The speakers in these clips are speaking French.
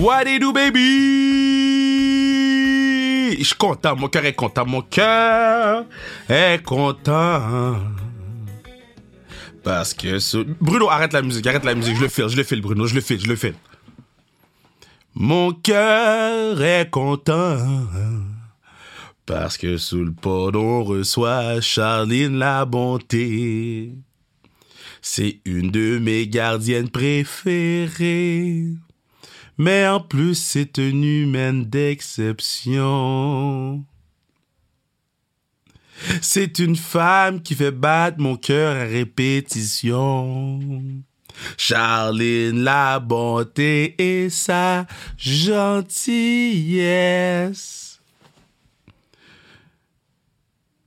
What you do, baby? Je suis content, mon cœur est content, mon cœur est content. Parce que ce... Bruno, arrête la musique, arrête la musique, je le file, je le file, Bruno, je le file, je le file. Mon cœur est content. Parce que sous le pod, on reçoit Charline la bonté. C'est une de mes gardiennes préférées. Mais en plus, c'est une humaine d'exception. C'est une femme qui fait battre mon cœur à répétition. Charline, la bonté et sa gentillesse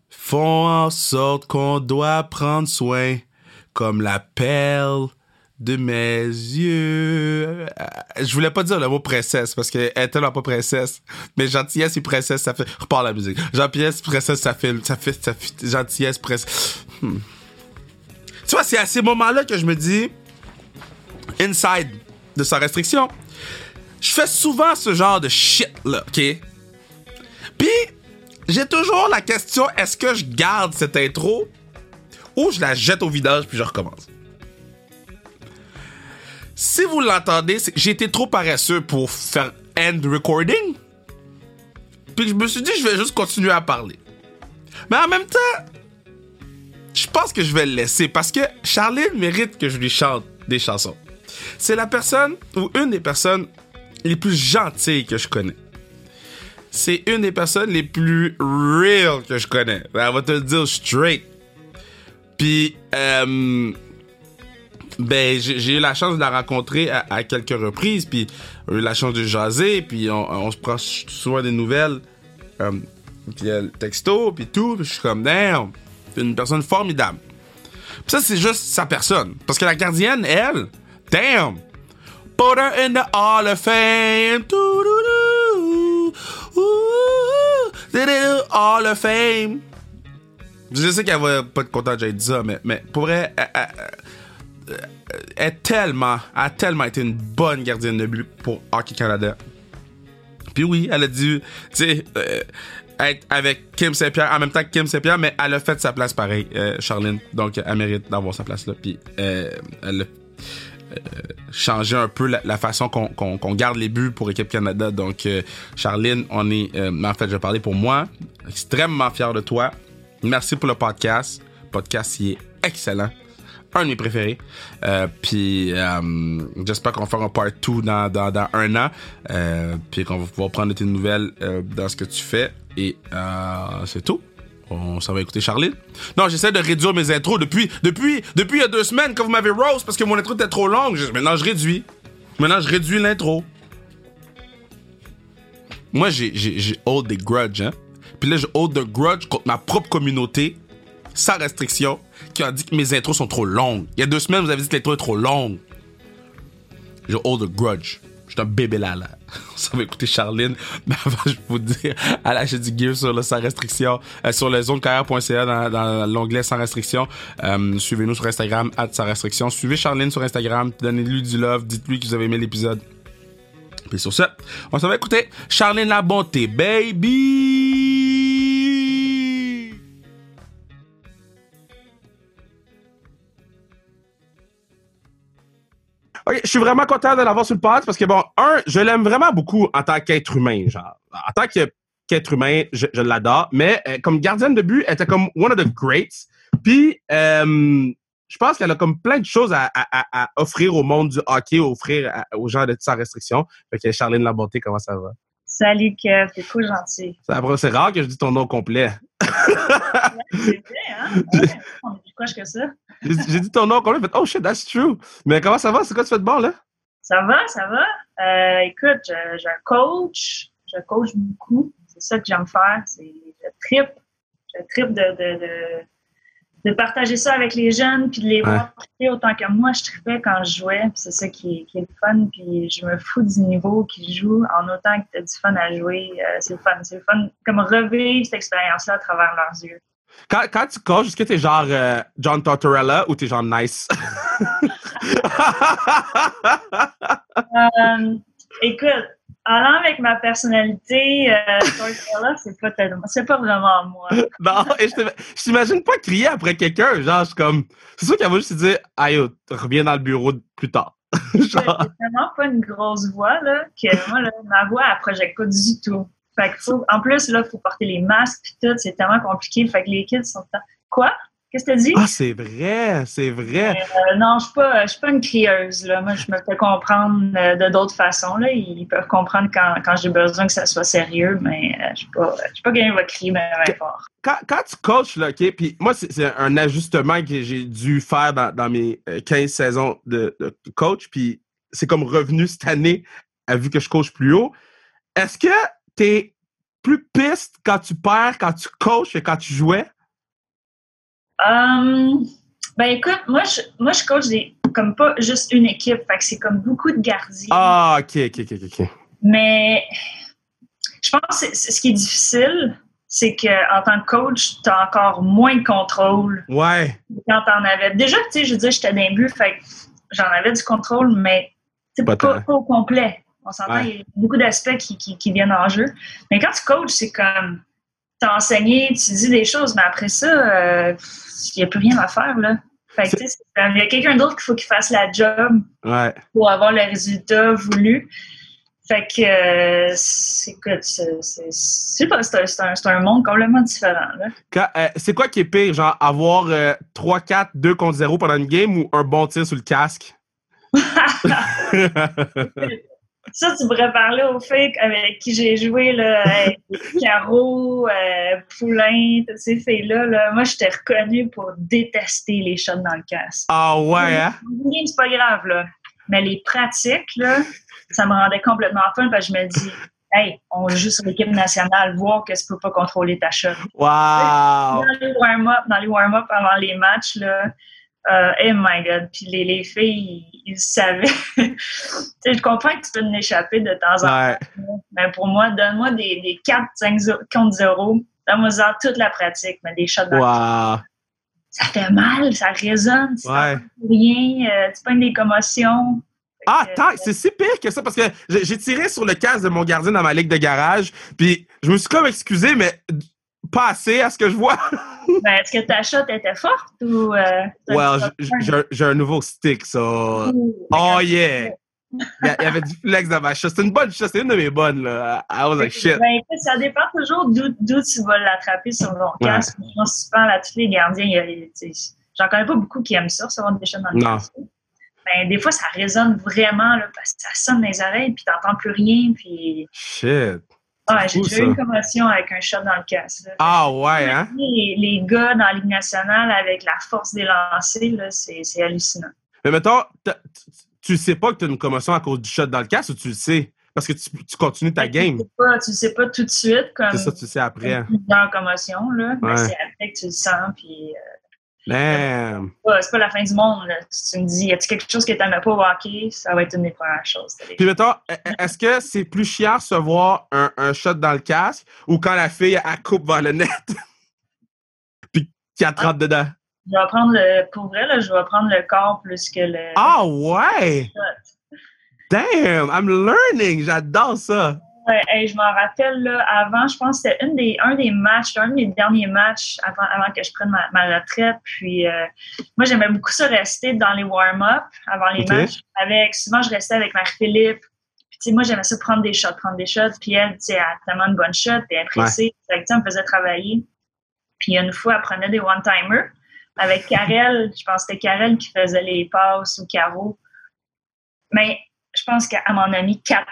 font en sorte qu'on doit prendre soin comme la perle de mes yeux. Euh, Je voulais pas dire le mot princesse parce qu'elle est tellement pas princesse. Mais gentillesse et princesse, ça fait. Repars la musique. Gentillesse, princesse, ça fait. Ça fait. Gentillesse, princesse. Hmm. Tu vois, c'est à ces moments-là que je me dis. Inside de sa restriction. Je fais souvent ce genre de shit là, ok? Puis, j'ai toujours la question est-ce que je garde cette intro ou je la jette au vidage puis je recommence? Si vous l'entendez, été trop paresseux pour faire end recording. Puis je me suis dit, je vais juste continuer à parler. Mais en même temps, je pense que je vais le laisser parce que Charline mérite que je lui chante des chansons. C'est la personne ou une des personnes les plus gentilles que je connais. C'est une des personnes les plus real que je connais. Elle va te le dire straight. Puis, euh, ben, j'ai j'ai eu la chance de la rencontrer à, quelques reprises, puis j'ai eu la chance de jaser, puis on, se prend souvent des nouvelles, puis euh, texto, puis tout, puis je suis comme, damn, une personne formidable. Puis ça, c'est juste sa personne. Parce que la gardienne, elle, damn, put her in the Hall of Fame, Hall of Fame. Je sais qu'elle va pas être contente que j'aie dit ça, mais, mais pour elle, elle- elle est tellement, a tellement été une bonne gardienne de but pour Hockey Canada. Puis oui, elle a dû, euh, être avec Kim Saint-Pierre en même temps que Kim Saint-Pierre, mais elle a fait sa place pareil, euh, Charline. Donc, elle mérite d'avoir sa place là. Puis, euh, elle a euh, changé un peu la, façon qu'on garde les buts pour Équipe Canada. Donc, euh, Charline, on est, euh, en fait, je vais parler pour moi, extrêmement fier de toi. Merci pour le podcast. Le podcast, il est excellent un de mes préférés. Euh, puis euh, j'espère qu'on va faire un part 2 dans, dans, un an. Euh, puis qu'on va pouvoir prendre tes nouvelles euh, dans ce que tu fais. Et c'est tout. On s'en va écouter Charline. Non, j'essaie de réduire mes intros depuis, depuis, depuis il y a deux semaines quand vous m'avez roast parce que mon intro était trop longue. Je- maintenant, je réduis. Maintenant, je réduis l'intro. Moi, j'ai, hold des grudges, hein. Puis là, je hold the grudge contre ma propre communauté, sans restriction, qui a dit que mes intros sont trop longues. Il y a deux semaines, vous avez dit que l'intro est trop longue. Je hold a grudge. Je suis un bébé là, là. Ça va écouter Charline. Mais avant, je vais vous dire, à lâcher du gear sur le sans restriction, euh, sur le dans, l'onglet sans restriction. Euh, Suivez-nous sur Instagram, at sans restriction. Suivez Charline sur Instagram, donnez-lui du love, dites-lui que vous avez aimé l'épisode. Puis sur ça, on s'en va écouter Charline la bonté, baby! Je suis vraiment content de l'avoir sur le pod parce que bon, un, je l'aime vraiment beaucoup en tant qu'être humain, genre. En tant qu'être humain, je, l'adore. Mais euh, comme gardienne de but, elle était comme one of the greats. Puis, euh, je pense qu'elle a comme plein de choses à, offrir au monde du hockey, offrir aux gens de sans restriction. Fait que Charline Labonté, comment ça va? Salut Kev, t'es cool gentil. C'est rare que je dise ton nom complet. C'est vrai, hein? Ouais, on est plus proche que ça. J'ai dit ton nom complet, fait oh shit, that's true. Mais comment ça va? C'est quoi tu fais de bon là? Ça va, ça va. Euh, écoute, je- coach. Je coach beaucoup. C'est ça que j'aime faire. C'est je trip. Je trip de, de, de, de partager ça avec les jeunes puis de les voir triper autant que moi je tripais quand je jouais. Puis c'est ça qui est, qui est le fun. Puis je me fous du niveau qu'ils jouent en autant que tu as du fun à jouer. Euh, c'est le fun. C'est le fun comme revivre cette expérience-là à travers leurs yeux. Quand, quand tu coaches, est-ce que t'es genre euh, John Tortorella ou t'es genre nice? Euh, écoute, allant avec ma personnalité, euh, c'est pas tellement, c'est pas vraiment moi. non, et je t'imagine pas crier après quelqu'un, genre, je suis comme, c'est sûr qu'elle va juste dire, aïe, reviens dans le bureau plus tard. J'ai vraiment pas une grosse voix, là, que moi, là, ma voix, elle projette pas du tout. Fait que faut, en plus, là, faut porter les masques pis tout, c'est tellement compliqué. Fait que les kids sont, quoi? Qu'est-ce que tu dit? Ah, c'est vrai, c'est vrai. Euh, non, je ne suis, pas une crieuse. Là. Moi, je me fais comprendre euh, de d'autres façons. Là. Ils peuvent comprendre quand, quand j'ai besoin que ça soit sérieux, mais euh, je ne suis pas quelqu'un qui va crier mais fort. Quand, quand, tu coaches, là, OK, puis moi, c'est un ajustement que j'ai dû faire dans, dans, mes 15 saisons de, de coach, puis c'est comme revenu cette année, vu que je coach plus haut. Est-ce que tu es plus piste quand tu perds, quand tu coaches que quand tu jouais? Um, ben écoute, moi je, moi je coach des, comme pas juste une équipe, fait que c'est comme beaucoup de gardiens. Ah, ok, ok, ok, ok. Mais je pense que ce qui est difficile, c'est qu'en tant que coach, tu as encore moins de contrôle. Ouais. Quand t'en avais. Déjà, tu sais, je veux dire, j'étais d'un but, fait que j'en avais du contrôle, mais c'est pas, pas, au complet. On s'entend, il y a beaucoup d'aspects qui, qui, qui, viennent en jeu. Mais quand tu coaches, c'est comme t'as enseigné, tu dis des choses, mais après ça, il euh, n'y a plus rien à faire, là. Fait que, il y a quelqu'un d'autre qu'il faut qu'il fasse la job pour avoir le résultat voulu. Fait que, euh, c'est c'est un, monde complètement différent. Euh, c'est quoi qui est pire, genre avoir 3-4, 2 contre 0 pendant une game ou un bon tir sur le casque? Ça, tu pourrais parler aux filles avec qui j'ai joué, là, Caro, euh, Poulain, toutes ces filles-là. Là. Moi, j'étais reconnue pour détester les shots dans le casque. Ah ouais, hein? C'est pas grave, là. Mais les pratiques, là, ça me rendait complètement fun parce que je me dis, hey, on joue sur l'équipe nationale, voir que tu peux pas contrôler ta shot. Wow! Dans les warm-up, dans les warm-up avant les matchs, là, euh, oh my God. Puis les, les filles, ils, savaient. je comprends que tu peux échapper de temps en temps. Mais pour moi, donne-moi des, des 4, 5 contre 0. Donne-moi toute la pratique, mais des shots wow. Ça fait mal, ça résonne. Tu ouais. rien, euh, tu pognes des commotions. Ah, tant, c'est si pire que ça parce que j'ai tiré sur le casque de mon gardien dans ma ligue de garage, puis je me suis comme excusé, mais pas assez à ce que je vois. ben, est-ce que ta shot était forte ou. Euh, well, j'ai un nouveau stick, ça. oh yeah! Il y avait du flex dans ma shot. C'est une bonne shot, c'est une de mes bonnes, là. I was like shit. Ben, ça dépend toujours d'où tu vas l'attraper sur ton casque. Je pense souvent à tous les gardiens. J'en connais pas beaucoup qui aiment ça, recevoir des shots dans le casque. Ben, des fois, ça résonne vraiment, là, parce que ça sonne dans les oreilles, puis t'entends plus rien, puis... Shit! Ah, j'ai déjà eu une commotion avec un shot dans le casque. Ah ouais, hein? Les, les, gars dans la Ligue nationale avec la force des lancers, c'est hallucinant. Mais mettons, tu sais pas que tu as une commotion à cause du shot dans le casque ou tu le sais? Parce que tu, tu continues ta game. Tu sais pas, tu sais pas tout de suite. C'est ça, tu sais après. Plusieurs commotions, là. Mais c'est après que tu le sens, puis... Euh, Damn! C'est pas la fin du monde. Là. tu me dis, y a-t-il quelque chose que t'aimais pas au hockey? Ça va être une des premières choses. Puis mettons, e, e, est-ce que c'est plus chiant de se voir un, un, shot dans le casque ou quand la fille, elle coupe vers le net? puis qu'elle te rentre dedans? Je vais prendre le. Pour vrai, là, je vais prendre le corps plus que le. Ah ouais! Damn! I'm learning! J'adore ça! Ouais, je m'en rappelle, là, avant, je pense que c'était une des, un des matchs, un de mes derniers matchs avant, avant que je prenne ma, retraite. Puis, euh, moi, j'aimais beaucoup ça rester dans les warm-up avant les matchs. Avec, souvent, je restais avec Marie-Philippe. Puis, tu sais, moi, j'aimais ça prendre des shots, prendre des shots. Puis, elle, tu sais, elle a tellement de bonnes shots, puis elle pressée. Ouais. elle me faisait travailler. Puis, une fois, elle prenait des one-timers. Avec Karel, je pense que c'était Karel qui faisait les passes ou Caro. Mais je pense qu'elle m'en a mis quatre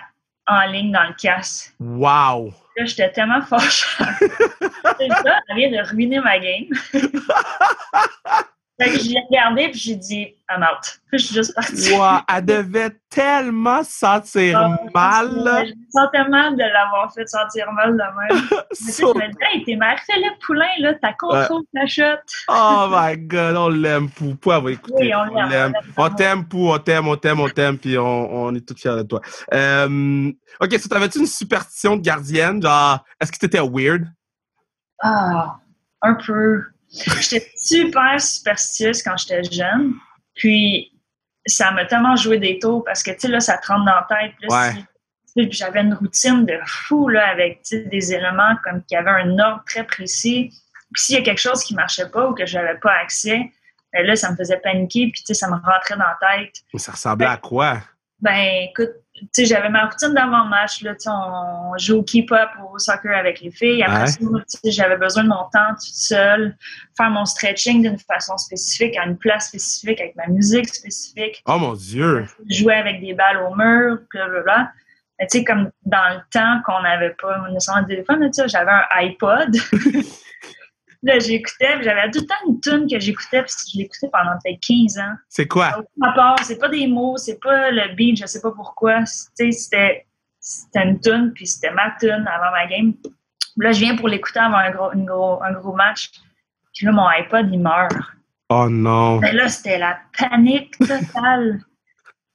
en ligne dans le casque. Wow! Là, j'étais tellement fâchée. ça, elle vient de ruiner ma game. Fait que je l'ai regardé puis j'ai dit I'm out. Puis je suis juste partie. Wow, elle devait tellement sentir ah, mal. Je me sentais mal de l'avoir fait sentir mal de même. so... Je me disais, hey, t'es Marie-Philippe Poulain, là, t'as contrôle ta shot. oh my god, on l'aime, Pou. Pou, elle va écouter. Oui, on l'aime. On t'aime, Pou, on t'aime, on t'aime, on t'aime, puis on, on est tous fiers de toi. Euh, ok, so t'avais-tu une superstition de gardienne? Genre, est-ce que t'étais weird? Ah, un peu. J'étais super superstitieuse quand j'étais jeune. Puis, ça m'a tellement joué des tours parce que, tu sais, là, ça te rentre dans la tête. Là, Puis j'avais une routine de fou là, avec des éléments comme qui avaient un ordre très précis. Puis s'il y a quelque chose qui marchait pas ou que j'avais pas accès, ben là, ça me faisait paniquer, puis tu sais, ça me rentrait dans la tête. Mais ça ressemblait à quoi? Ben, écoute, sais, j'avais ma routine d'avant-match, on joue au keep-up au soccer avec les filles. Après Ouais. j'avais besoin de mon temps toute seule, faire mon stretching d'une façon spécifique, à une place spécifique, avec ma musique spécifique. Oh mon Dieu! jouer avec des balles au mur, blablabla. Mais tu sais, comme dans le temps qu'on n'avait pas nécessairement de téléphone, j'avais un iPod. là, j'écoutais, puis j'avais tout le temps une tune que j'écoutais, puis je l'écoutais pendant peut-être 15 ans. C'est quoi? À part, c'est pas des mots, c'est pas le beat, je sais pas pourquoi. Tu sais, c'était, c'était une tune, puis c'était ma tune avant ma game. Là, je viens pour l'écouter avant un gros, une gros, un gros match. Puis là, mon iPod, il meurt. Oh non! Mais là, c'était la panique totale.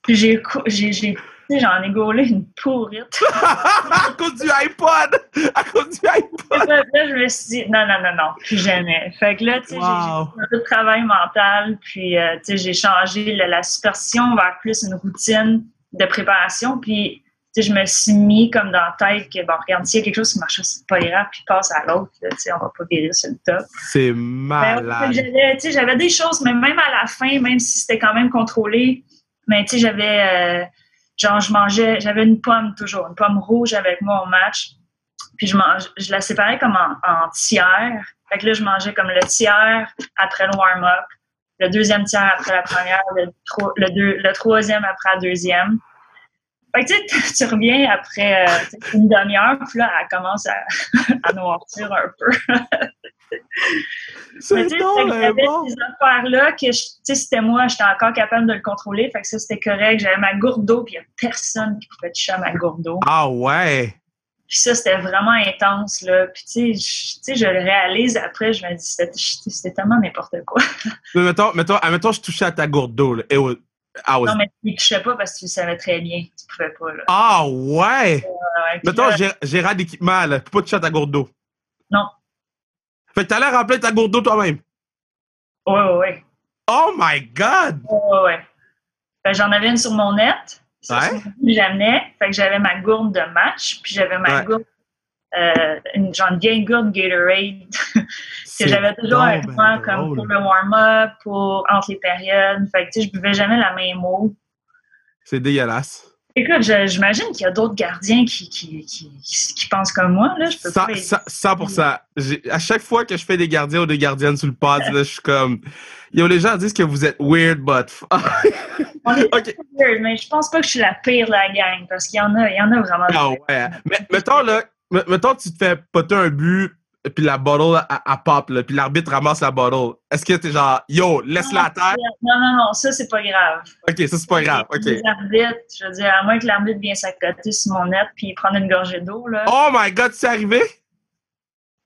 Puis j'ai, sais, j'en ai gaulé une pourrite. à cause du iPod! À cause du iPod! là, là, je me suis dit, non, non, non, non, plus jamais. Fait que là, tu sais, j'ai- Wow. j'ai fait un peu de travail mental, puis, euh, tu sais, j'ai changé le- la superstition vers plus une routine de préparation, puis, tu sais, je me suis mis comme dans la tête que, bon, regarde, s'il y a quelque chose qui marche, c'est pas grave, puis passe à l'autre, tu sais, on va pas virer sur le top. C'est Ben, malade. j'avais, tu sais, j'avais des choses, mais même à la fin, même si c'était quand même contrôlé, mais tu sais, j'avais, euh, genre, je mangeais, j'avais une pomme toujours, une pomme rouge avec moi au match. Puis je, la séparais comme en, tiers. Fait que là, je mangeais comme le tiers après le warm-up, le deuxième tiers après la première, le, tro- le, deux- le troisième après la deuxième. Fait que tu sais, tu reviens après euh, une demi-heure, puis là, elle commence à, à noircir un peu. Mais C'est un j'avais bon. ces affaires-là que, tu sais, c'était moi, j'étais encore capable de le contrôler. Fait que ça, c'était correct. J'avais ma gourde d'eau, puis il n'y a personne qui pouvait toucher à ma gourde d'eau. Ah ouais! Puis ça, c'était vraiment intense, là. Puis tu sais, je- le réalise après, je me dis, c'était c'était tellement n'importe quoi. Mais mettons, mettons, admettons, je touchais à ta gourde d'eau, là. It was- Non, mais tu ne touchais pas parce que tu le savais très bien. Tu pouvais pas, là. Ah ouais! Ouais, puis Mettons, là, j'ai- gérant d'équipement, là. Tu peux pas toucher à ta gourde d'eau. Non. Fait que t'allais remplir ta gourde d'eau toi-même. Ouais, ouais, ouais. Oh my god! Ouais, ouais, ouais. Fait que j'en avais une sur mon net. Ouais. j'amenais. Fait que j'avais ma gourde de match, puis j'avais ma Ouais. gourde, euh, une genre vieille gourde Gatorade que j'avais toujours donc avec ben moi comme pour le warm-up, pour entre les périodes. Fait que tu sais, je buvais jamais la même eau. C'est dégueulasse. Écoute, j'imagine qu'il y a d'autres gardiens qui, qui, qui, qui- pensent comme moi. Là. Je peux pas. cent- 100%. J'ai- À chaque fois que je fais des gardiens ou des gardiennes sur le pod, là, je suis comme. Yo, les gens disent que vous êtes weird, but. On est ok. weird, mais je pense pas que je suis la pire de la gang parce qu'il y en a, il y en a vraiment. Ah ouais. Mais mettons, là, me- mettons, tu te fais poter un but, puis la bottle, à, pop, là, puis l'arbitre ramasse la bottle. Est-ce que t'es genre, yo, laisse-la à terre? Non, non, non, ça, c'est pas grave. Ok, ça, c'est pas grave. Ok. Les arbitres, je veux dire, à moins que l'arbitre vienne s'accoter sur mon net puis prendre une gorgée d'eau, là. Oh my god, c'est arrivé?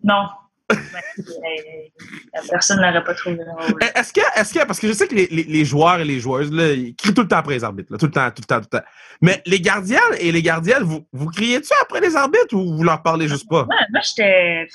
Non. Mais, euh, la personne n'aurait pas trouvé drôle. Eh, Est-ce que, est-ce que, parce que je sais que les, les, les joueurs et les joueuses, là, ils crient tout le temps après les arbitres, là, tout le temps, tout le temps, tout le temps. Mais les gardiens et les gardiennes, vous, vous criez-tu après les arbitres ou vous leur parlez juste pas? Moi, moi j'étais.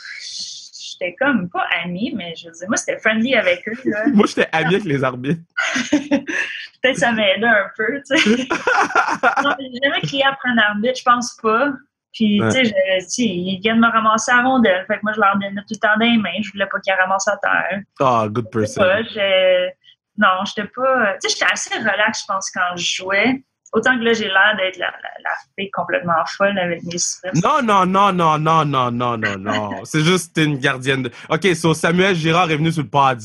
J'étais comme pas amie, mais je veux dire, moi, c'était friendly avec eux, là. Moi, j'étais ami avec les arbitres. Peut-être ça m'aidait un peu, tu sais. Non, j'ai jamais crié après un arbitre, je pense pas. Puis, Ouais. tu sais, ils viennent me ramasser à rondelle. Fait que moi, je leur donnais tout le temps des mains. Je voulais pas qu'ils ramassent à terre. Ah, good Je sais person. pas, je- Non, j'étais pas. Tu sais, j'étais assez relax, je pense, quand je jouais. Autant que là, j'ai l'air d'être la, la, la fille complètement folle avec mes stress. Non, non, non, non, non, non, non, non, non. C'est juste t'es une gardienne de. OK, so Samuel Girard est venu sur le pod.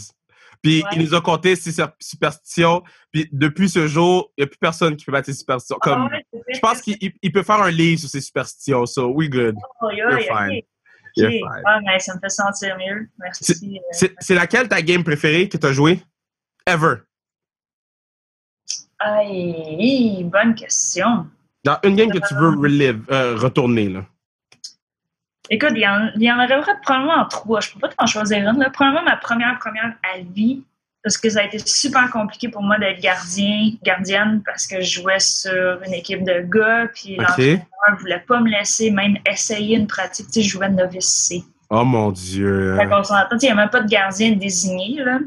Puis Ouais. il nous a conté ses superstitions. Puis depuis ce jour, il n'y a plus personne qui peut battre ses superstitions. Comme, Ah ouais, je pense qu'il il- il peut faire un livre sur ses superstitions. So, we good. Oh, yeah, You're yeah, fine. You're fine. Ah, mais ça me fait sentir mieux. Merci. euh. C'est laquelle ta game préférée que tu as joué? Ever. Aïe, bonne question. Dans une game que tu veux relive, euh, retourner, là. Écoute, il y en, il y en aurait probablement en trois. Je peux pas t'en choisir une. Là. Probablement ma première, première à vie, parce que ça a été super compliqué pour moi d'être gardien, gardienne, parce que je jouais sur une équipe de gars, puis OK. l'entraîneur ne voulait pas me laisser même essayer une pratique. Tu sais, je jouais novice C. Oh mon Dieu. Fait qu'on s'entend, il n'y a même pas de gardien désigné, là.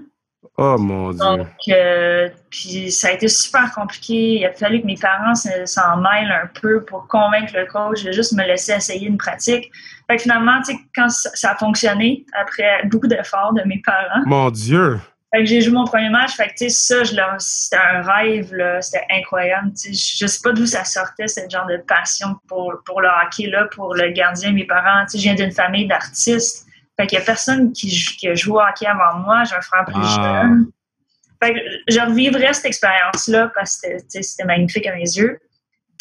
Oh mon Dieu. Donc, euh, puis ça a été super compliqué. Il a fallu que mes parents s'en mêlent un peu pour convaincre le coach de juste me laisser essayer une pratique. Fait que finalement, tu sais, quand ça a fonctionné, après beaucoup d'efforts de mes parents. Mon Dieu! Fait que j'ai joué mon premier match. Fait que, tu sais, ça, c'était un rêve, là. C'était incroyable. Tu sais, je sais pas d'où ça sortait, ce genre de passion pour, pour le hockey, là, pour le gardien. Mes parents, tu sais, je viens d'une famille d'artistes. Fait qu'il y a personne qui, qui a joué au hockey avant moi. J'ai un frère plus ah. jeune. Fait que je revivrais cette expérience-là parce que c'était magnifique à mes yeux.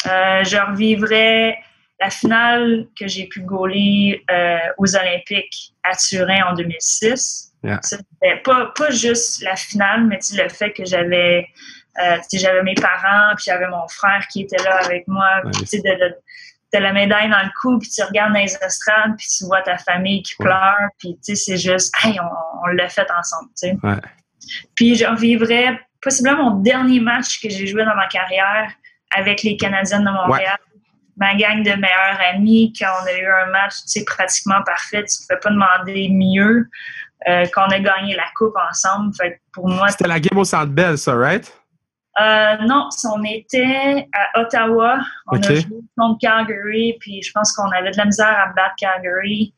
Euh, je revivrais la finale que j'ai pu gauler euh, aux Olympiques à Turin en 2006. C'était pas, pas juste la finale, mais le fait que j'avais euh, j'avais mes parents, puis j'avais mon frère qui était là avec moi. Puis, de, de, de, la médaille dans le cou, puis tu regardes dans les estrades, puis tu vois ta famille qui pleure, puis c'est juste, hey, on, l'a fait ensemble. Ouais. Puis je revivrais possiblement mon dernier match que j'ai joué dans ma carrière avec les Canadiennes de Montréal. Ma gang de meilleurs amis, quand on a eu un match pratiquement parfait, tu ne pouvais pas demander mieux. Euh, qu'on a gagné la coupe ensemble. Fait pour moi, c'était la game au Centre Bell, ça, right? Euh, non, on était à Ottawa. On a joué contre Calgary, puis je pense qu'on avait de la misère à battre Calgary.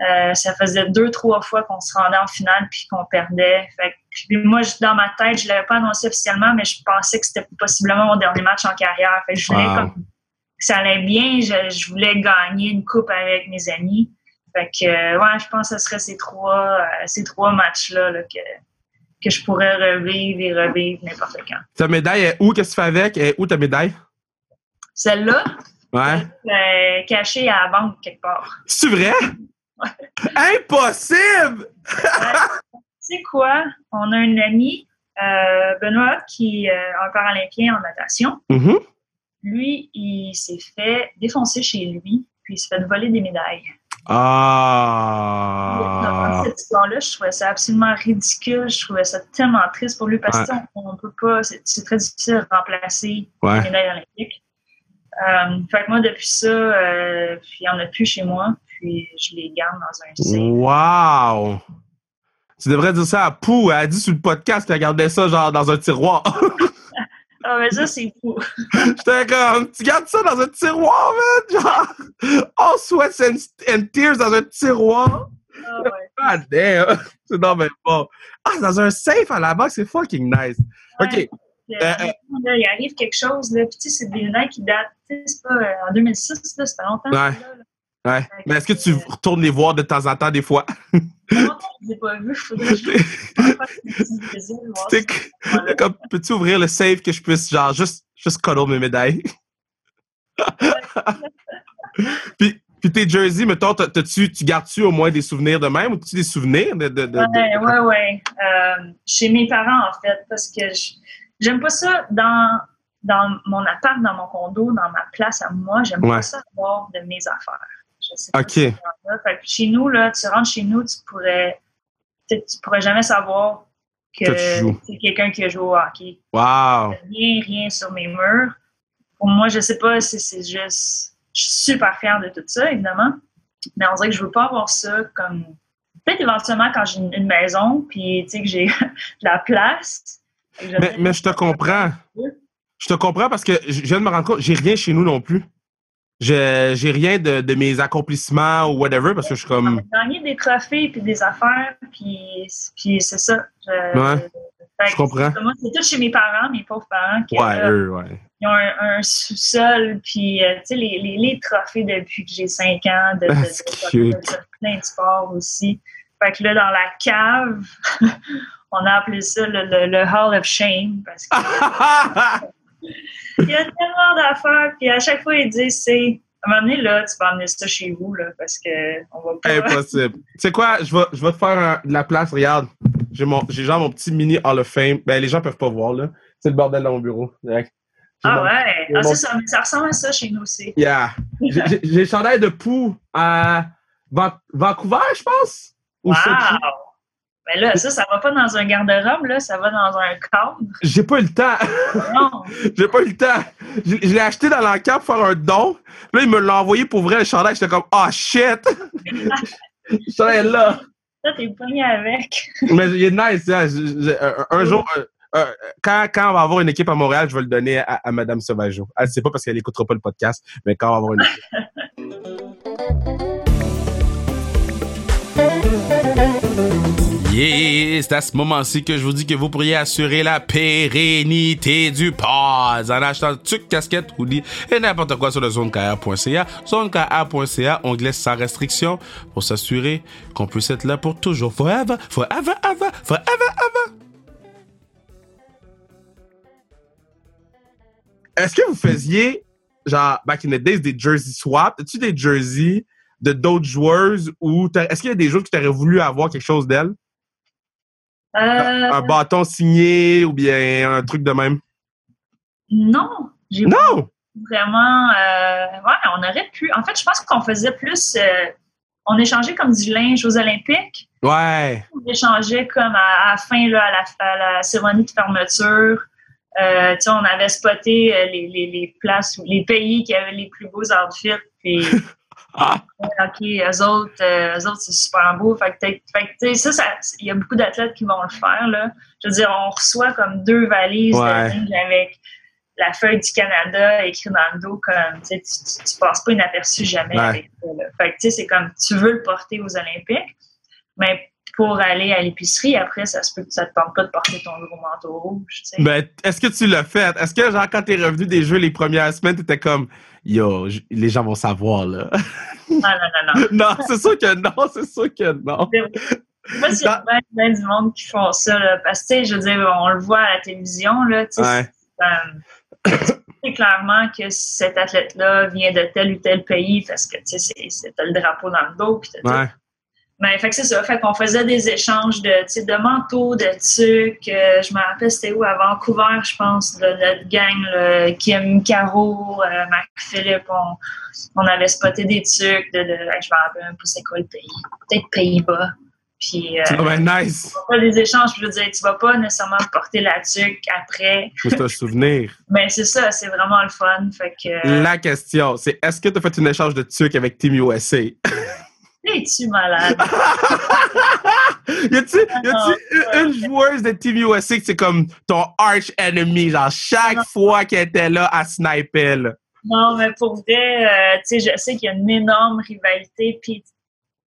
Euh, ça faisait deux, trois fois qu'on se rendait en finale puis qu'on perdait. Fait puis moi, dans ma tête, je ne l'avais pas annoncé officiellement, mais je pensais que c'était possiblement mon dernier match en carrière. Fait je voulais comme, que ça allait bien. je, voulais gagner une coupe avec mes amis. Fait que, euh, ouais, je pense que ce serait ces trois, euh, ces trois matchs-là que, que je pourrais revivre et revivre n'importe quand. Ta médaille est où? Qu'est-ce que tu fais avec? Et où ta médaille? Celle-là? Ouais. Euh, cachée à la banque quelque part. C'est vrai? Impossible! tu sais quoi? On a un ami, Benoît, qui est un paralympien en natation. Mm-hmm. Lui, il s'est fait défoncer chez lui, puis il s'est fait voler des médailles. Ah! cette histoire-là, je trouvais ça absolument ridicule. Je trouvais ça tellement triste pour lui parce qu'on peut pas, c'est très difficile de remplacer ouais. les médailles olympiques. Euh, fait que moi, depuis ça, euh, il n'y en a plus chez moi, puis je les garde dans un safe. Wow! Tu devrais dire ça à Pou. Elle a dit sur le podcast qu'elle gardait ça genre dans un tiroir. Ah, mais ça, c'est fou. J'étais comme, tu gardes ça dans un tiroir, man? Genre, all sweats and, tears dans un tiroir? Oh, ouais. God damn. C'est non, mais bon. Ah, dans un safe à la base, c'est fucking nice. OK. Euh, euh, il arrive quelque chose, là. Puis, tu sais, c'est des lunettes qui datent, tu sais, c'est pas euh, en 2006, là, ça fait longtemps. Ouais. Ouais. Mais est-ce que tu retournes les voir de temps en temps, des fois? je comme, peux-tu ouvrir le save que je puisse, genre, juste, juste cuddle mes médailles? puis, puis tes jerseys, mettons, tu gardes-tu au moins des souvenirs de même ou tu des souvenirs de. de, de ouais, ouais, ouais. Euh, chez mes parents, en fait, parce que j'aime pas ça dans dans mon appart, dans mon condo, dans ma place à moi, j'aime pas ça avoir de mes affaires. OK. chez nous, là, tu rentres chez nous, tu pourrais, tu pourrais jamais savoir que c'est quelqu'un qui a joué au hockey. Wow. Rien, rien sur mes murs. Pour moi, je sais pas si c'est juste. Je suis super fière de tout ça, évidemment. Mais on dirait que je veux pas avoir ça comme. Peut-être éventuellement quand j'ai une, maison, puis tu sais que j'ai de la place. Mais, mais je te comprends. Je te comprends parce que je viens de me rendre compte, j'ai rien chez nous non plus j'ai rien de, de, mes accomplissements ou whatever parce que je suis comme. Gagné des trophées puis des affaires puis, puis c'est ça. Je, ouais. je comprends. C'est tout chez mes parents, mes pauvres parents. Qui, ouais, eux, ouais. Ils ont un, sous-sol puis euh, tu sais les, les, les, trophées depuis que j'ai 5 ans de, de, de, de, plein de sports aussi. Fait que là dans la cave, on a appelé ça le, le, le Hall of Shame parce que. Il y a tellement d'affaires, puis à chaque fois, ils disent, c'est. À un moment donné, là, tu peux emmener ça chez vous, là, parce qu'on va pas. Impossible. tu sais quoi, je vais, je vais te faire de la place, regarde. J'ai, mon, j'ai genre mon petit mini Hall of Fame. Ben, les gens peuvent pas voir, là. C'est le bordel dans mon bureau. ah ouais, ah, c'est ça, ça ressemble à ça chez nous aussi. Yeah. j'ai, j'ai le chandail de Pou à Vancouver, je pense? Wow! Mais là, ça, ça va pas dans un garde-robe, là, ça va dans un cadre. J'ai pas eu le temps. Non. J'ai pas eu le temps. Je, l'ai acheté dans l'encamp pour faire un don. Là, il me l'a envoyé pour vrai, le chandail. J'étais comme, oh shit! le chandail est là. Là, t'es pogné avec. Mais il est nice, hein. Je- je- un, un jour, euh, euh, quand, quand on va avoir une équipe à Montréal, je vais le donner à, à Madame Sauvageau. Sait pas parce qu'elle écoutera pas le podcast, mais quand on va avoir une équipe. C'est à ce moment-ci que je vous dis que vous pourriez assurer la pérennité du pod en achetant tuc, casquette, hoodie et n'importe quoi sur le zonekr.ca. Zonekr.ca, onglet sans restriction pour s'assurer qu'on puisse être là pour toujours. Forever, forever, ever, forever, ever. Est-ce que vous faisiez, genre, back in the days, des jersey swap? As-tu des jerseys de d'autres joueuses ou est-ce qu'il y a des joueurs que tu voulu avoir quelque chose d'elle? Euh, Un bâton signé ou bien un truc de même? non, j'ai Non! vraiment. euh, ouais, on aurait pu. En fait, je pense qu'on faisait plus. euh, on échangeait comme du linge aux Olympiques. Ouais. On échangeait comme à, à la fin, là, à, la, à la cérémonie de fermeture. Euh, tu sais, on avait spoté les, les, les places ou les pays qui avaient les plus beaux outfits. Puis, Ah, OK, eux autres, euh, eux autres c'est super beau. Fait que, fait que, tu sais, ça, ça, il y a beaucoup d'athlètes qui vont le faire. Là. Je veux dire, on reçoit comme deux valises Ouais. de linge avec la feuille du Canada écrite dans le dos. Comme, tu, tu, tu, passes pas inaperçu jamais Ouais. avec ça. Là. Fait que, tu sais, c'est comme tu veux le porter aux Olympiques, mais pour aller à l'épicerie, après, ça se peut que ça te tente pas de porter ton gros manteau rouge. Tu sais. Ben, est-ce que tu l'as fait? Est-ce que, genre, quand t'es revenu des jeux les premières semaines, t'étais comme, yo, les gens vont savoir, là? Non, non, non, non. non, c'est sûr que non, c'est sûr que non. Moi, c'est bien, bien du monde qui font ça. Là, parce que, tu sais, je veux dire, on le voit à la télévision. Là, tu sais, Ouais. c'est, euh, c'est clairement que cet athlète-là vient de tel ou tel pays parce que, tu sais, c'est, le drapeau dans le dos. Puis t'as tout. Ouais. Mais fait que c'est ça. Fait qu'on faisait des échanges de, de manteaux, de tucs. euh, je me rappelle, c'était où? À Vancouver, je pense, de notre gang, là, Kim, Caro, euh, Marc Philippe. On, on avait spoté des tucs de, de je me rappelle même pas c'est quoi le pays. Peut-être Pays-Bas. Puis, euh, quand même nice. on des échanges, je veux dire, tu vas pas nécessairement porter la tuque après. C'est un souvenir. Mais c'est ça, c'est vraiment le fun. Fait que, La question, c'est est-ce que tu as fait une échange de trucs avec Team USA? es-tu malade? y a-tu a-tu une, une joueuse de Team USA que c'est comme ton arch enemy, genre chaque Non. fois qu'elle était là à sniper, là? Non, mais pour vrai, euh, tu sais, je sais qu'il y a une énorme rivalité. Puis,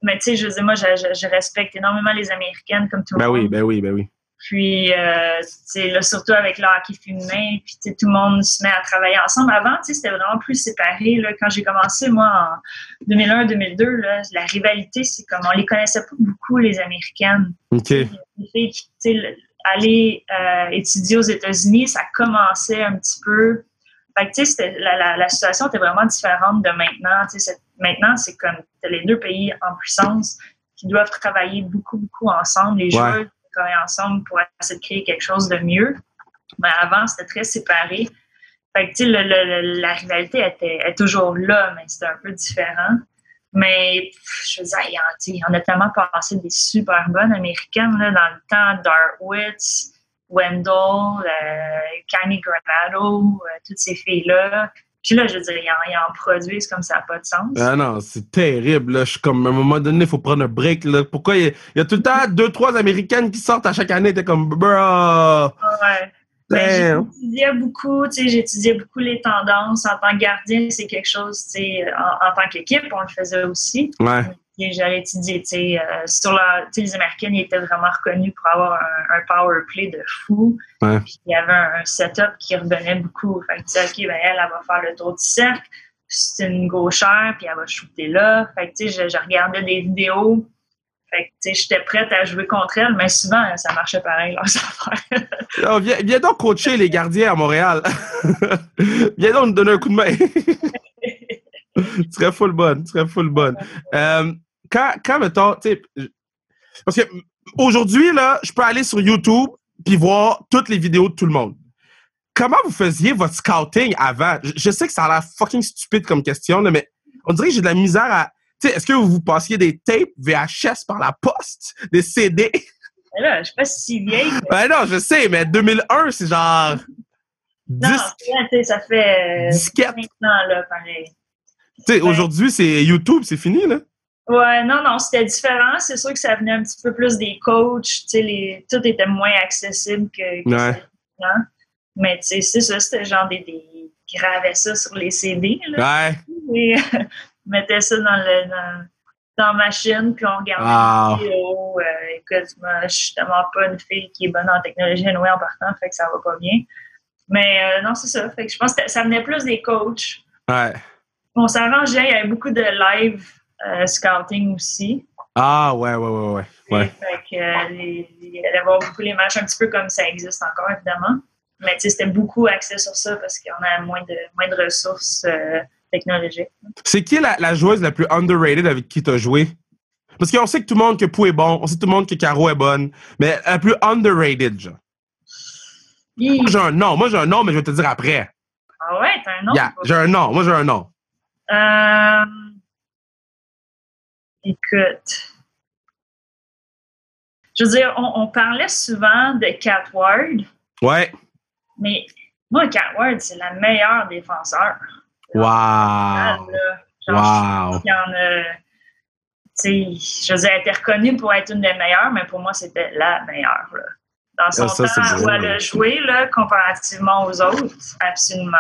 mais tu sais, je veux dire, moi, je, je- je respecte énormément les Américaines comme tout le Ben monde. oui, ben oui, ben oui. Puis, euh, là, surtout avec le hockey féminin, puis tout le monde se met à travailler ensemble. Avant, c'était vraiment plus séparé. Là. Quand j'ai commencé, moi, en 2001-2002, là, la rivalité, c'est comme on les connaissait pas beaucoup, les Américaines. OK. Les filles qui, aller euh, étudier aux États-Unis, ça commençait un petit peu. Fait que, tu sais, c'était- la, la, la situation était vraiment différente de maintenant. Maintenant, c'est comme les deux pays en puissance qui doivent travailler beaucoup, beaucoup ensemble. Les Ouais. joueurs ensemble pour essayer de créer quelque chose de mieux. Mais avant, c'était très séparé. Fait la rivalité était, est toujours là, mais c'était un peu différent. Mais je veux dire, il y en, a tellement passé des super bonnes américaines là, dans le temps. Darwitz, Wendell, euh, Cammy Granado, euh, toutes ces filles-là. Puis là, je veux dire, ils en, produisent comme ça n'a pas de sens. Ah non, c'est terrible. Là. Je suis comme, à un moment donné, il faut prendre un break. Là. Pourquoi il y, y a tout le temps deux, trois Américaines qui sortent à chaque année? T'es comme, bro, Ouais. Ben, damn. j'étudiais beaucoup, tu sais, j'étudiais beaucoup les tendances. En tant que gardien, c'est quelque chose, tu sais, en, en tant qu'équipe, on le faisait aussi. Ouais, Et J'allais étudier, tu sais, euh, sur la, tu sais, les Américaines, ils étaient vraiment reconnus pour avoir un, un power play de fou. Ouais. Puis il y avait un, un setup qui revenait beaucoup. Fait que tu sais, OK, ben elle, elle va faire le tour du cercle. C'est une gauchère, puis elle va shooter là. Fait que, tu sais, je, je regardais des vidéos. J'étais prête à jouer contre elle, mais souvent, ça marchait pareil, viens, donc coacher les gardiens à Montréal. viens donc nous donner un coup de main. tu serais full bonne, full bonne. Euh, quand, quand, mettons, parce que aujourd'hui, là, je peux aller sur YouTube puis voir toutes les vidéos de tout le monde. Comment vous faisiez votre scouting avant? Je, sais que ça a l'air fucking stupide comme question, mais on dirait que j'ai de la misère à. Sais, est-ce que vous passiez des tapes VHS par la poste? Des CD? Mais là, je suis pas si vieille. mais- Ben non, je sais, mais 2001, c'est genre. Non, sais, ça fait euh, disquette. 5 ans, là, pareil. Tu sais, aujourd'hui, c'est YouTube, c'est fini, là. Ouais, non, non, c'était différent. C'est sûr que ça venait un petit peu plus des coachs. Tu sais, les, tout était moins accessible que, que Ouais. Mais tu sais, c'est ça, c'était genre des, des ils gravaient ça sur les CD, là, Ouais. et mettaient ça dans le dans, machine, puis on regardait Ah. les vidéos. Euh, écoute, moi, je suis tellement pas une fille qui est bonne en technologie anyway, en partant, fait que ça va pas bien. Mais euh, non, c'est ça. Fait que je pense que ça venait plus des coachs. Ouais. On s'arrangeait, il y avait beaucoup de live euh, scouting aussi. Ah, ouais, ouais, ouais, ouais. Ouais. Fait que, les- allait voir beaucoup les matchs, un petit peu comme ça existe encore, évidemment. Mais tu sais, c'était beaucoup axé sur ça parce qu'on a moins de, moins de ressources C'est qui la, la joueuse la plus underrated avec qui t'as joué? Parce qu'on sait que tout le monde que Pou est bon, on sait tout le monde que Caro est bonne, mais la plus underrated, genre. Moi, j'ai un nom. Moi, j'ai un nom, mais je vais te dire après. Ah ouais, t'as un nom? Yeah, j'ai un nom. Moi, j'ai un nom. Euh, écoute. Je veux dire, on, on parlait souvent de Cat Ward, Ouais. mais moi, Cat Ward, c'est la meilleure défenseur. Wow. Genre, Wow. y en a. Sais, je veux dire, elle était reconnue pour être une des meilleures, mais pour moi, c'était la meilleure. là. Dans son Ah, ça, temps où elle a joué, là, comparativement aux autres, absolument.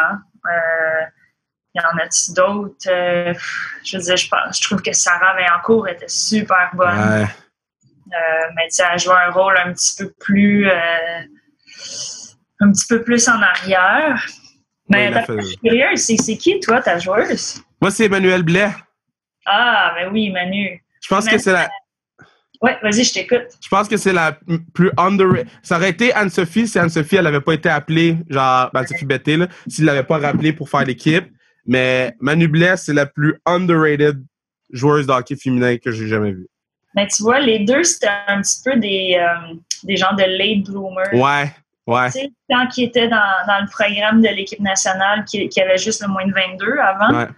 Euh, il y en a-t-il d'autres? Euh, je veux dire, je, pense, je trouve que Sarah Vaillancourt était super bonne. Ouais. Euh, mais tu sais, elle jouait un rôle un petit peu plus. euh, un petit peu plus en arrière. Mais attends, fait- je suis curieuse, c'est qui, toi, ta joueuse? Moi, c'est Emmanuel Blais. Ah, ben oui, Manu. Je pense que c'est la, Ouais, vas-y, je t'écoute. je pense que c'est la plus underrated. Ça aurait été Anne-Sophie si Anne-Sophie, elle avait pas été appelée, genre, ben, Anne-Sophie Betté, là, s'il l'avait pas rappelée pour faire l'équipe. Mais Manu Blais, c'est la plus underrated joueuse de hockey féminin que j'ai jamais vue. Mais tu vois, les deux, c'était un petit peu des, euh, des gens de late bloomers. Ouais. Ouais. Tu sais, quand ils étaient dans, dans le programme de l'équipe nationale, qui, qui avait juste le moins de 22 avant, Ouais. tu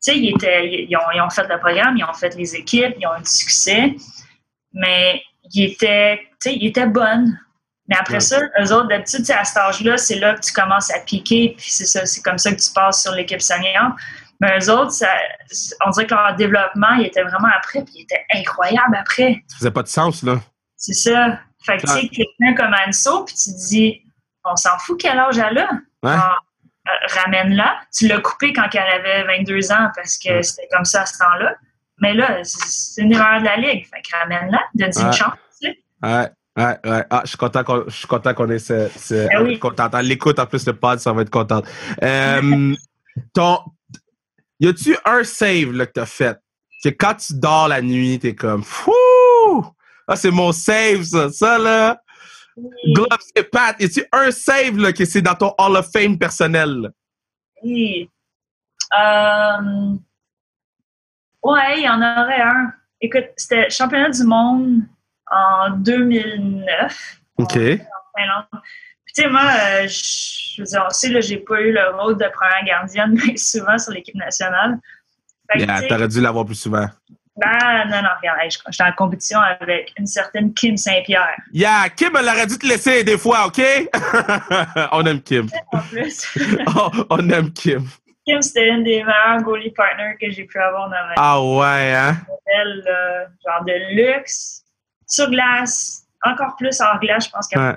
sais, ils, étaient- ils, ils ont, ils ont fait le programme, ils ont fait les équipes, ils ont eu du succès, mais ils étaient, tu sais, ils étaient bonnes. Mais après Ouais. ça, eux autres, d'habitude, à cet âge-là, c'est là que tu commences à piquer, puis c'est ça, c'est comme ça que tu passes sur l'équipe senior. Mais eux autres, ça, on dirait que leur développement, il était vraiment après, puis il était incroyable après. Ça faisait pas de sens, là. C'est ça. Fait que, tu sais, quelqu'un comme Anso, puis tu te dis, on s'en fout quel âge elle a? Ouais. Genre, euh, Ramène-la. Tu l'as coupée quand elle avait 22 ans parce que c'était comme ça à ce temps-là. Mais là, c'est- c'est une erreur de la Ligue. Fait que ramène-la, donne-y Ouais. une chance. tu sais. Ouais. Ouais, ouais. Ah, je suis content qu'on, je suis content qu'on ait ce, ce Ah oui. contente. L'écoute, en plus, le pod, ça va être contente. Euh, ton, y a-tu un save, là, que t'as fait? Que quand tu dors la nuit, t'es comme, fouh! Ah, c'est mon save, ça. Ça, là. Gloves et Pat. Y a-tu un save, là, que c'est dans ton Hall of Fame personnel? Oui. Euh, ouais, il y en aurait un. Écoute, c'était championnat du monde en 2009. OK. en Finlande. Puis, tu sais, moi, euh, je veux dire, on sait, là, j'ai pas eu le rôle de première gardienne, mais souvent sur l'équipe nationale. Fait que, Yeah, tu sais, T'aurais dû l'avoir plus souvent. Ben, non, non, regarde, je- j'étais en compétition avec une certaine Kim Saint-Pierre. Yeah, Kim, elle aurait dû te laisser des fois, OK? on aime Kim. En plus, Oh, on aime Kim. Kim, c'était une des meilleures goalie partners que j'ai pu avoir dans ma Ah ouais, hein? Là, genre de luxe, sur glace, encore plus hors glace. Je pense qu'elle Ouais.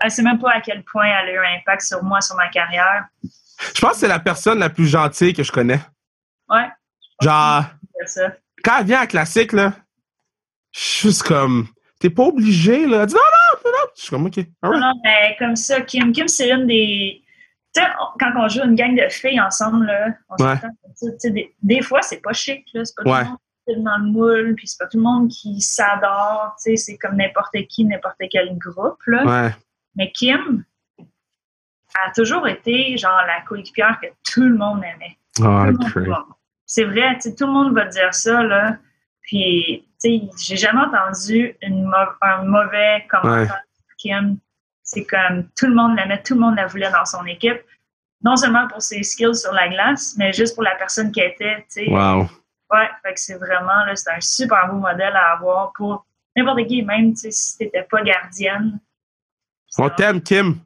elle sait même pas à quel point elle a eu un impact sur moi, sur ma carrière. Je pense que c'est la personne la plus gentille que je connais. Ouais, Genre, c'est ça. Quand elle vient à classique, là, je suis juste comme, t'es pas obligé, là. Elle dit non, non, non, non. Je suis comme, OK. all Non, right. non, mais comme ça, Kim, Kim c'est une des. Tu sais, quand on joue une gang de filles ensemble, là, on Ouais. sais, des, des fois, c'est pas chic, là. C'est pas Ouais. tout le monde qui est dans le moule, puis c'est pas tout le monde qui s'adore, tu sais, c'est comme n'importe qui, n'importe quel groupe, là. Ouais. Mais Kim a toujours été, genre, la coéquipière que tout le monde aimait. Oh, Tout le monde. C'est vrai, tout le monde va dire ça, là. Puis, tu sais, j'ai jamais entendu une un mauvais commentaire de Kim. C'est comme tout le monde l'aimait, tout le monde la voulait dans son équipe. Non seulement pour ses skills sur la glace, mais juste pour la personne qu'elle était, tu sais. Wow. Ouais, fait que c'est vraiment, là, c'est un super beau modèle à avoir pour n'importe qui, même, tu sais, si t'étais pas gardienne. On t'aime, Kim.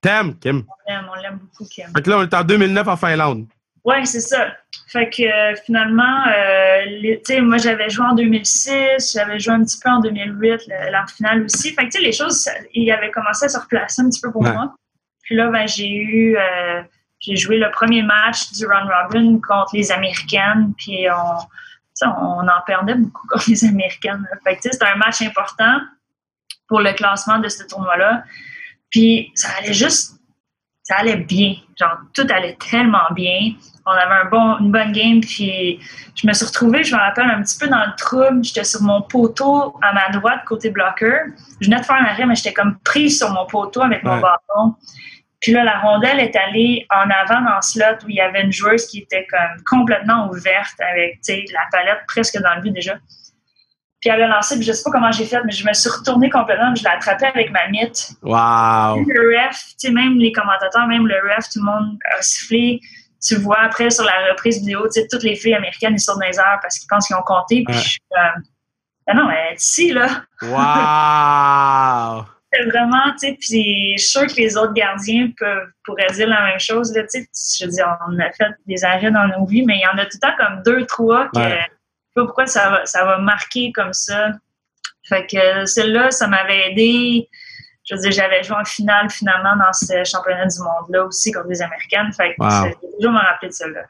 T'aimes, Kim. On l'aime, on l'aime beaucoup, Kim. Fait que là, on est en 2009 en Finlande. Ouais, c'est ça. Fait que euh, finalement, euh, les- tu sais, moi j'avais joué en 2006, j'avais joué un petit peu en 2008, le- la finale aussi. Fait que tu sais, les choses, ça- il avait commencé à se replacer un petit peu pour Ouais. moi. Puis là, ben, j'ai eu, euh, j'ai joué le premier match du round robin contre les Américaines, puis on, on en perdait beaucoup contre les Américaines. là. Fait que tu sais, c'était un match important pour le classement de ce tournoi-là. Puis ça allait juste, ça allait bien. Genre, tout allait tellement bien. On avait un bon, une bonne game, puis je me suis retrouvée, je me rappelle, un petit peu dans le trouble. J'étais sur mon poteau à ma droite, côté bloqueur. Je venais de faire un arrêt, mais j'étais comme prise sur mon poteau avec mon Ouais. bâton. Puis là, la rondelle est allée en avant dans le slot où il y avait une joueuse qui était comme complètement ouverte avec, la palette presque dans le but déjà. Puis elle a lancé, puis je sais pas comment j'ai fait, mais je me suis retournée complètement, puis je l'ai attrapée avec ma mythe. Wow! Le ref, tu sais, même les commentateurs, même le ref, tout le monde a sifflé. Tu le vois après sur la reprise vidéo, tu sais, toutes les filles américaines, ils sortent dans les airs parce qu'ils pensent qu'ils ont compté. Puis Ouais. je suis comme, ben non, elle est ici, là. Wow! C'est vraiment, tu sais, puis je suis sûre que les autres gardiens peuvent, pourraient dire la même chose, là, tu sais. Je veux dire, on a fait des arrêts dans nos vies, mais il y en a tout le temps comme deux, trois que, Ouais. Sais pas pourquoi ça va, ça va marquer comme ça. Fait que celle-là, ça m'avait aidé. Je veux dire, j'avais joué en finale finalement dans ce championnat du monde-là aussi contre les Américaines. Fait que Wow. je vais toujours me rappeler de celle-là.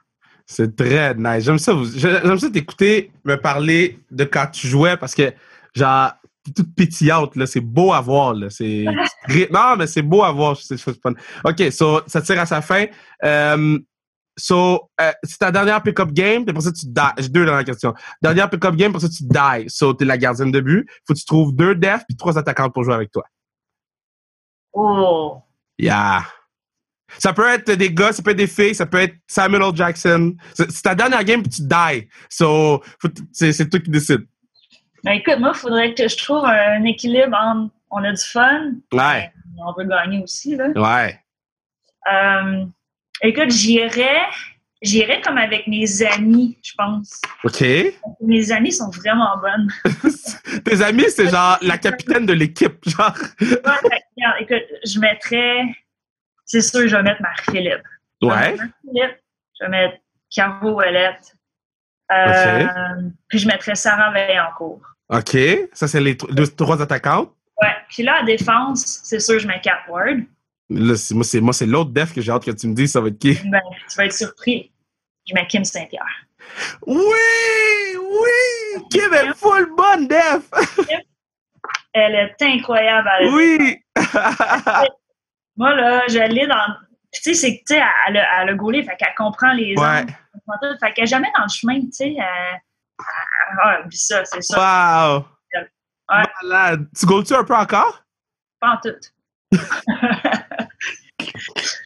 C'est très nice. J'aime ça, j'aime ça t'écouter me parler de quand tu jouais parce que, genre, t'es toute pétillante, là. C'est beau à voir, là. C'est. non, mais c'est beau à voir. C'est c'est fun. OK, so, ça tire à sa fin. Euh, so, euh, c'est ta dernière pick-up game, après ça, tu die. J'ai deux dernières questions. Dernière pick-up game, après ça, tu die. So, t'es la gardienne de but. Faut que tu trouves deux defs puis trois attaquantes pour jouer avec toi. Oh! Yeah. Ça peut être des gars, ça peut être des filles, ça peut être Samuel L. Jackson. C'est ta dernière game puis tu die. So, c'est toi qui décides. Ben écoute, moi, il faudrait que je trouve un équilibre entre on a du fun, Ouais, on veut gagner aussi, là. ouais. Euh, écoute, j'irais, j'irais comme avec mes amis, je pense. OK. Mes amis sont vraiment bonnes. Tes amis, c'est genre la capitaine de l'équipe. Genre. Ouais, écoute, je mettrais, c'est sûr, je vais mettre Marie-Philippe. Ouais. Marie-Philippe, je vais mettre Caro Ouellette. Euh, Puis je mettrais Sarah Veillancourt. OK. Ça, c'est les deux, trois attaquantes? Ouais. Puis là, à défense, c'est sûr, je mets Cat Ward. Là, moi, c'est moi, c'est l'autre def que j'ai hâte que tu me dises ça va être qui? Ben, tu vas être surpris. Je mets Kim Saint-Pierre. Oui! Oui! Kim est full bonne def! Elle est incroyable la Oui! Moi, là, je l'ai dans. Puis, tu sais, c'est que, tu sais, elle, a- elle a gaulé, fait qu'elle comprend les Ouais. angles, elle. Fait qu'elle est jamais dans le chemin, tu sais. elle- elle- Ah, puis ça, c'est ça. Wow! Ouais. Malade. Tu goals-tu un peu encore? Pas en tout.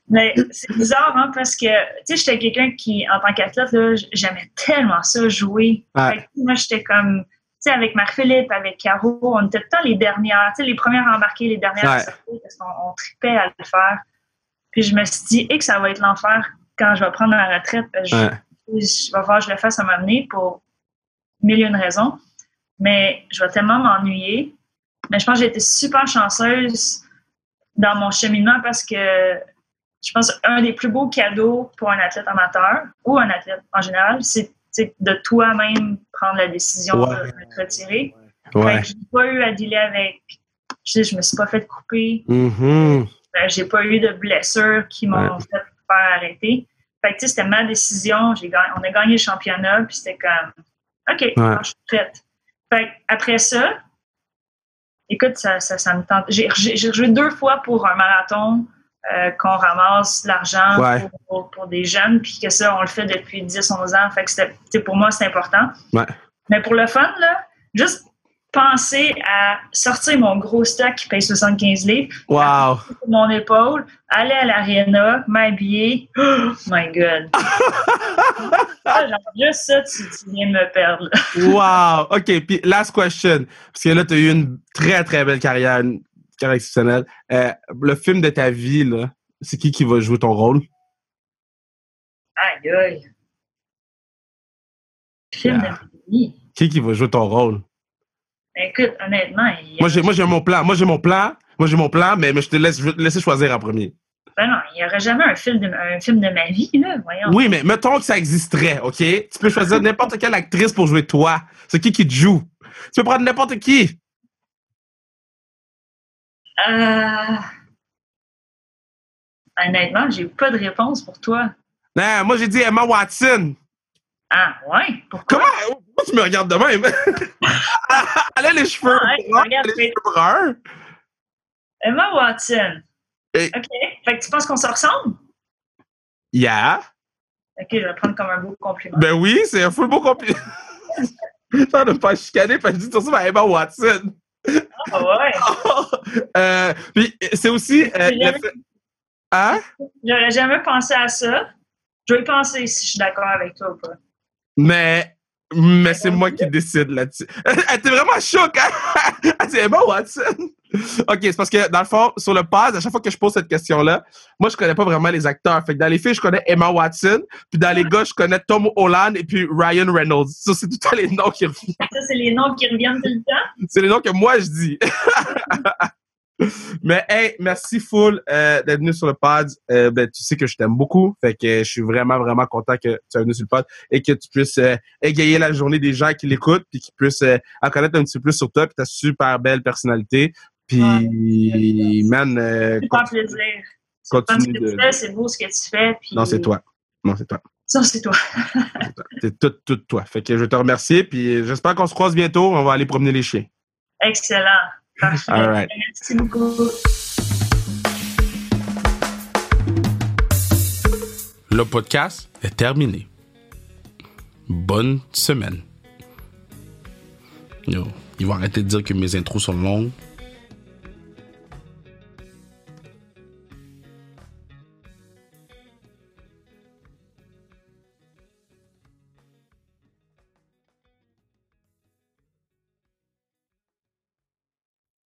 Mais c'est bizarre, hein, parce que, tu sais, j'étais quelqu'un qui, en tant qu'athlète, j'aimais tellement ça, jouer. Ouais. Que, moi, j'étais comme, tu sais, avec Marc-Philippe, avec Caro, on était tout le temps les dernières, tu sais, les premières à embarquer, les dernières à Ouais. sortir, parce qu'on on tripait à le faire. Puis je me suis dit, et que ça va être l'enfer quand je vais prendre ma retraite, parce que je- je vais voir, je le fasse à m'amener pour mille et une raisons. Mais je vais tellement m'ennuyer. Mais je pense que j'ai été super chanceuse dans mon cheminement parce que je pense un des plus beaux cadeaux pour un athlète amateur ou un athlète en général, c'est de toi-même prendre la décision Ouais. de te retirer. Ouais. J'ai pas eu à dealer avec. Je sais, je me suis pas fait couper. Mhm. Euh, j'ai pas eu de blessures qui m'ont Ouais. fait faire arrêter. Fait que, c'était ma décision. J'ai on a gagné le championnat, puis c'était comme, OK, je suis prête. Fait après ça, écoute, ça, ça, ça me tente. J'ai j'ai- j'ai joué deux fois pour un marathon euh, qu'on ramasse l'argent Ouais. pour, pour- pour des jeunes, puis que ça, on le fait depuis 10-11 ans. Fait que pour moi, c'est important. Ouais. Mais pour le fun, là, juste penser à sortir mon gros stock qui paye 75 livres, Wow! mon épaule, aller à l'aréna, m'habiller. Oh my God! Ah, genre, juste ça, tu, tu viens de me perdre. là. Wow! OK, puis last question. Parce que là, tu as eu une très, très belle carrière, une carrière exceptionnelle. Euh, le film de ta vie, là, c'est qui qui va jouer ton rôle? Aïe, aïe. Film Yeah. de ma vie. Qui qui va jouer ton rôle? Écoute, honnêtement, il y a- Moi, j'ai, moi, j'ai mon plan. Moi, j'ai mon plan. Moi, j'ai mon plan, mais, mais je te laisse, je vais te laisser choisir en premier. Ben non, il n'y aurait jamais un film, de, un film de ma vie, là. Voyons. Oui, mais mettons que ça existerait, OK? Tu peux choisir n'importe quelle actrice pour jouer toi. C'est qui qui te joue? Tu peux prendre n'importe qui. Euh... Honnêtement, j'ai pas de réponse pour toi. Non, moi, j'ai dit Emma Watson. Ah, ouais? Pourquoi? Comment? Pourquoi tu me regardes de même? Elle a les cheveux Ah, ouais, bruns. regarde, Elle a les cheveux bruns. Emma Watson. Et- OK. Fait que tu penses qu'on se ressemble? Yeah. OK, je vais le prendre comme un beau compliment. Ben oui, c'est un full beau compliment. J'essaie de faire chicaner je dis tout ça à Emma Watson. Ah ouais. euh, puis c'est aussi. Euh, jamais- fait- Hein? J'aurais jamais pensé à ça. Je vais y penser si je suis d'accord avec toi ou pas. Mais, mais c'est moi qui décide là-dessus. Elle était vraiment choc, hein? Elle dit Emma Watson. OK, c'est parce que dans le fond, sur le pause, à chaque fois que je pose cette question-là, moi, je connais pas vraiment les acteurs. Fait que dans les filles, je connais Emma Watson. Puis dans les gars, je connais Tom Holland et puis Ryan Reynolds. Ça, c'est tout le temps les noms qui reviennent. Ça, c'est les noms qui reviennent tout le temps? C'est les noms que moi, je dis. Mais hey, merci full euh, d'être venu sur le pod. Euh, ben, tu sais que je t'aime beaucoup. Fait que je suis vraiment, vraiment content que tu sois venu sur le pod et que tu puisses euh, égayer la journée des gens qui l'écoutent puis qui puissent en connaître un petit peu plus sur toi puis ta super belle personnalité. Puis, Ouais. man, euh, plaisir. C'est fun ce continue que tu de... fais, c'est beau ce que tu fais. Puis... Non, c'est toi. Non, c'est toi. Ça, c'est toi. C'est tout, tout toi. Fait que je te remercie puis j'espère qu'on se croise bientôt. On va aller promener les chiens. Excellent. Parfait. All right. Merci beaucoup. Le podcast est terminé. Bonne semaine. Yo, ils vont arrêter de dire que mes intros sont longues.